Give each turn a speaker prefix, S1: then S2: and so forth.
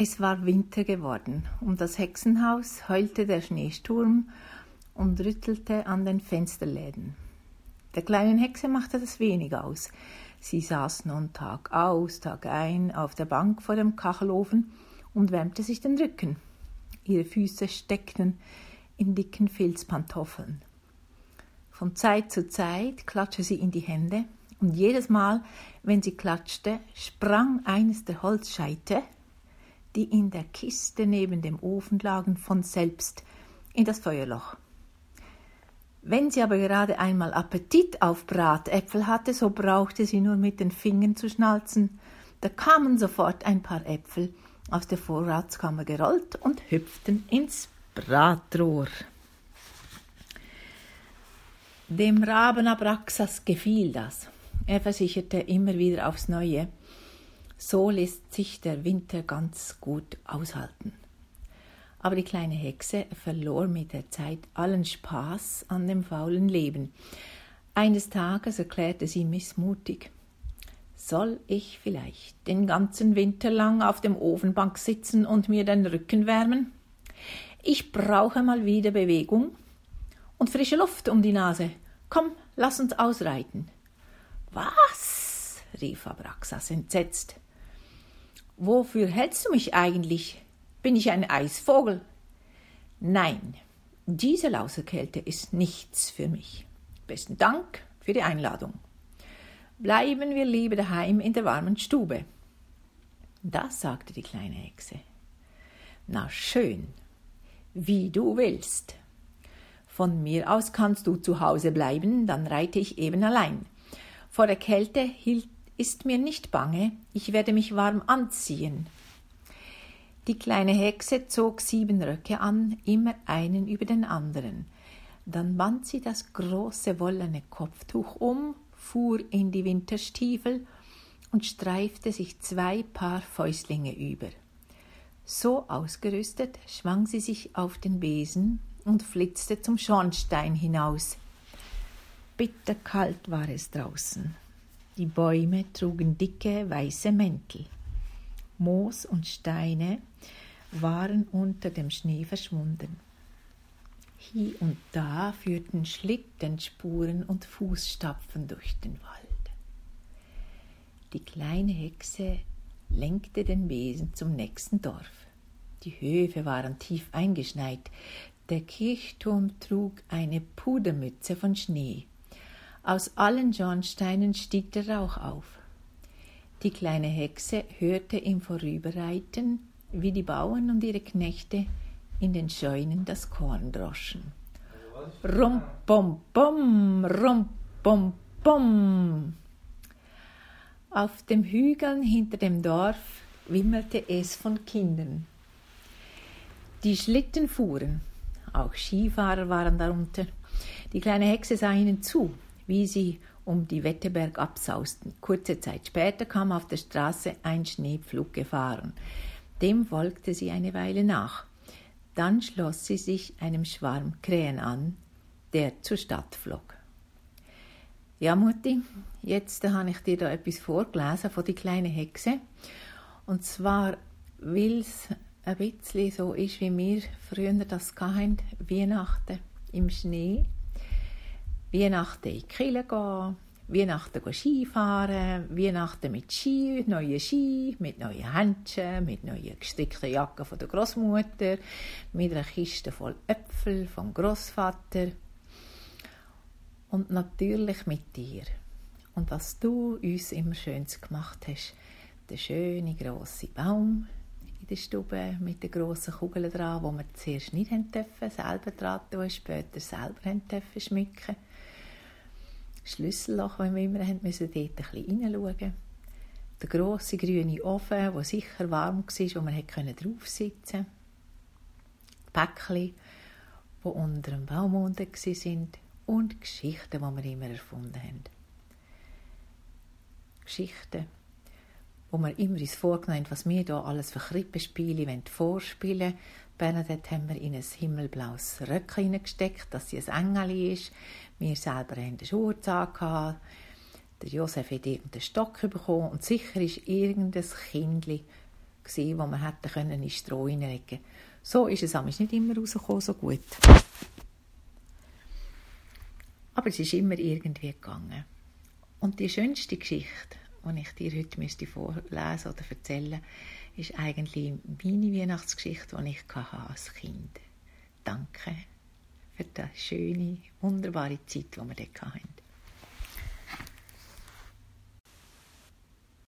S1: Es war Winter geworden. Um das Hexenhaus heulte der Schneesturm und rüttelte an den Fensterläden. Der kleinen Hexe machte das wenig aus. Sie saß nun Tag aus, Tag ein auf der Bank vor dem Kachelofen und wärmte sich den Rücken. Ihre Füße steckten in dicken Filzpantoffeln. Von Zeit zu Zeit klatschte sie in die Hände, und jedes Mal, wenn sie klatschte, sprang eines der Holzscheite, die in der Kiste neben dem Ofen lagen, von selbst in das Feuerloch. Wenn sie aber gerade einmal Appetit auf Bratäpfel hatte, so brauchte sie nur mit den Fingern zu schnalzen. Da kamen sofort ein paar Äpfel aus der Vorratskammer gerollt und hüpften ins Bratrohr. Dem Raben Abraxas gefiel das. Er versicherte immer wieder aufs Neue, so lässt sich der Winter ganz gut aushalten. Aber die kleine Hexe verlor mit der Zeit allen Spaß an dem faulen Leben. Eines Tages erklärte sie missmutig Soll ich vielleicht den ganzen Winter lang auf dem Ofenbank sitzen und mir den Rücken wärmen? Ich brauche mal wieder Bewegung und frische Luft um die Nase. Komm, lass uns ausreiten. Was? rief Abraxas entsetzt. Wofür hältst du mich eigentlich? Bin ich ein Eisvogel? Nein, diese Lauserkälte ist nichts für mich. Besten Dank für die Einladung. Bleiben wir lieber daheim in der warmen Stube. Das sagte die kleine Hexe. Na schön, wie du willst. Von mir aus kannst du zu Hause bleiben, dann reite ich eben allein. Vor der Kälte hielt, ist mir nicht bange, ich werde mich warm anziehen. Die kleine Hexe zog sieben Röcke an, immer einen über den anderen. Dann band sie das große wollene Kopftuch um, fuhr in die Winterstiefel und streifte sich zwei Paar Fäustlinge über. So ausgerüstet schwang sie sich auf den Besen und flitzte zum Schornstein hinaus. Bitterkalt war es draußen. Die Bäume trugen dicke weiße Mäntel. Moos und Steine waren unter dem Schnee verschwunden. Hier und da führten Schlittenspuren und Fußstapfen durch den Wald. Die kleine Hexe lenkte den Besen zum nächsten Dorf. Die Höfe waren tief eingeschneit. Der Kirchturm trug eine Pudermütze von Schnee. Aus allen Schornsteinen stieg der Rauch auf. Die kleine Hexe hörte im Vorüberreiten, wie die Bauern und ihre Knechte in den Scheunen das Korn droschen. Rum, bom, bom, rum, bom, bom. Auf dem Hügeln hinter dem Dorf wimmelte es von Kindern. Die Schlitten fuhren, auch Skifahrer waren darunter. Die kleine Hexe sah ihnen zu, wie sie um die Wetterberg absausten. Kurze Zeit später kam auf der Straße ein Schneepflug gefahren. Dem folgte sie eine Weile nach. Dann schloss sie sich einem Schwarm Krähen an, der zur Stadt flog. Ja, Mutti, jetzt habe ich dir da etwas vorgelesen von die kleine Hexe. Und zwar, weil es ein bisschen so ist, wie wir früher das hatten, Weihnachten im Schnee, Weihnachten in die Kirche gehen, Weihnachten Skifahren, Weihnachten mit Ski, neue Ski, mit neuen Händchen, mit neuen gestickten Jacken von der Großmutter, mit einer Kiste voll Äpfel vom Großvater und natürlich mit dir. Und was du uns immer Schönes gemacht hast, der schöne große Baum in der Stube mit den grossen Kugeln dran, wo wir zuerst nicht selber dran tun, später selber dürfen schmücken Schlüsselloch, wenn wir immer haben, müssen dort ein bisschen hineinschauen. Der grosse grüne Ofen, der sicher warm war, wo man draufsitzen konnte. Päckchen, die unter dem Baum unten waren. Und Geschichten, die wir immer erfunden haben. Geschichten, wo wir immer uns vorgenommen haben, was wir hier alles für Krippenspiele vorspielen wollen. Bernadette haben wir in ein himmelblaues Röckchen hineingesteckt, dass sie ein Engel ist. Wir selber haben den Schurz angehabt. Der Josef hat irgendeinen Stock bekommen und sicher ist irgendein Kindli gewesen, wo man hätte können in Stroh hineinlegen So ist es amigs nicht immer rausgekommen, so gut. Aber es ist immer irgendwie gegangen. Und die schönste Geschichte, die ich dir heute müsste vorlesen oder erzählen ist eigentlich meine Weihnachtsgeschichte, die ich als Kind hatte. Danke für die schöne, wunderbare Zeit, die wir dort hatten.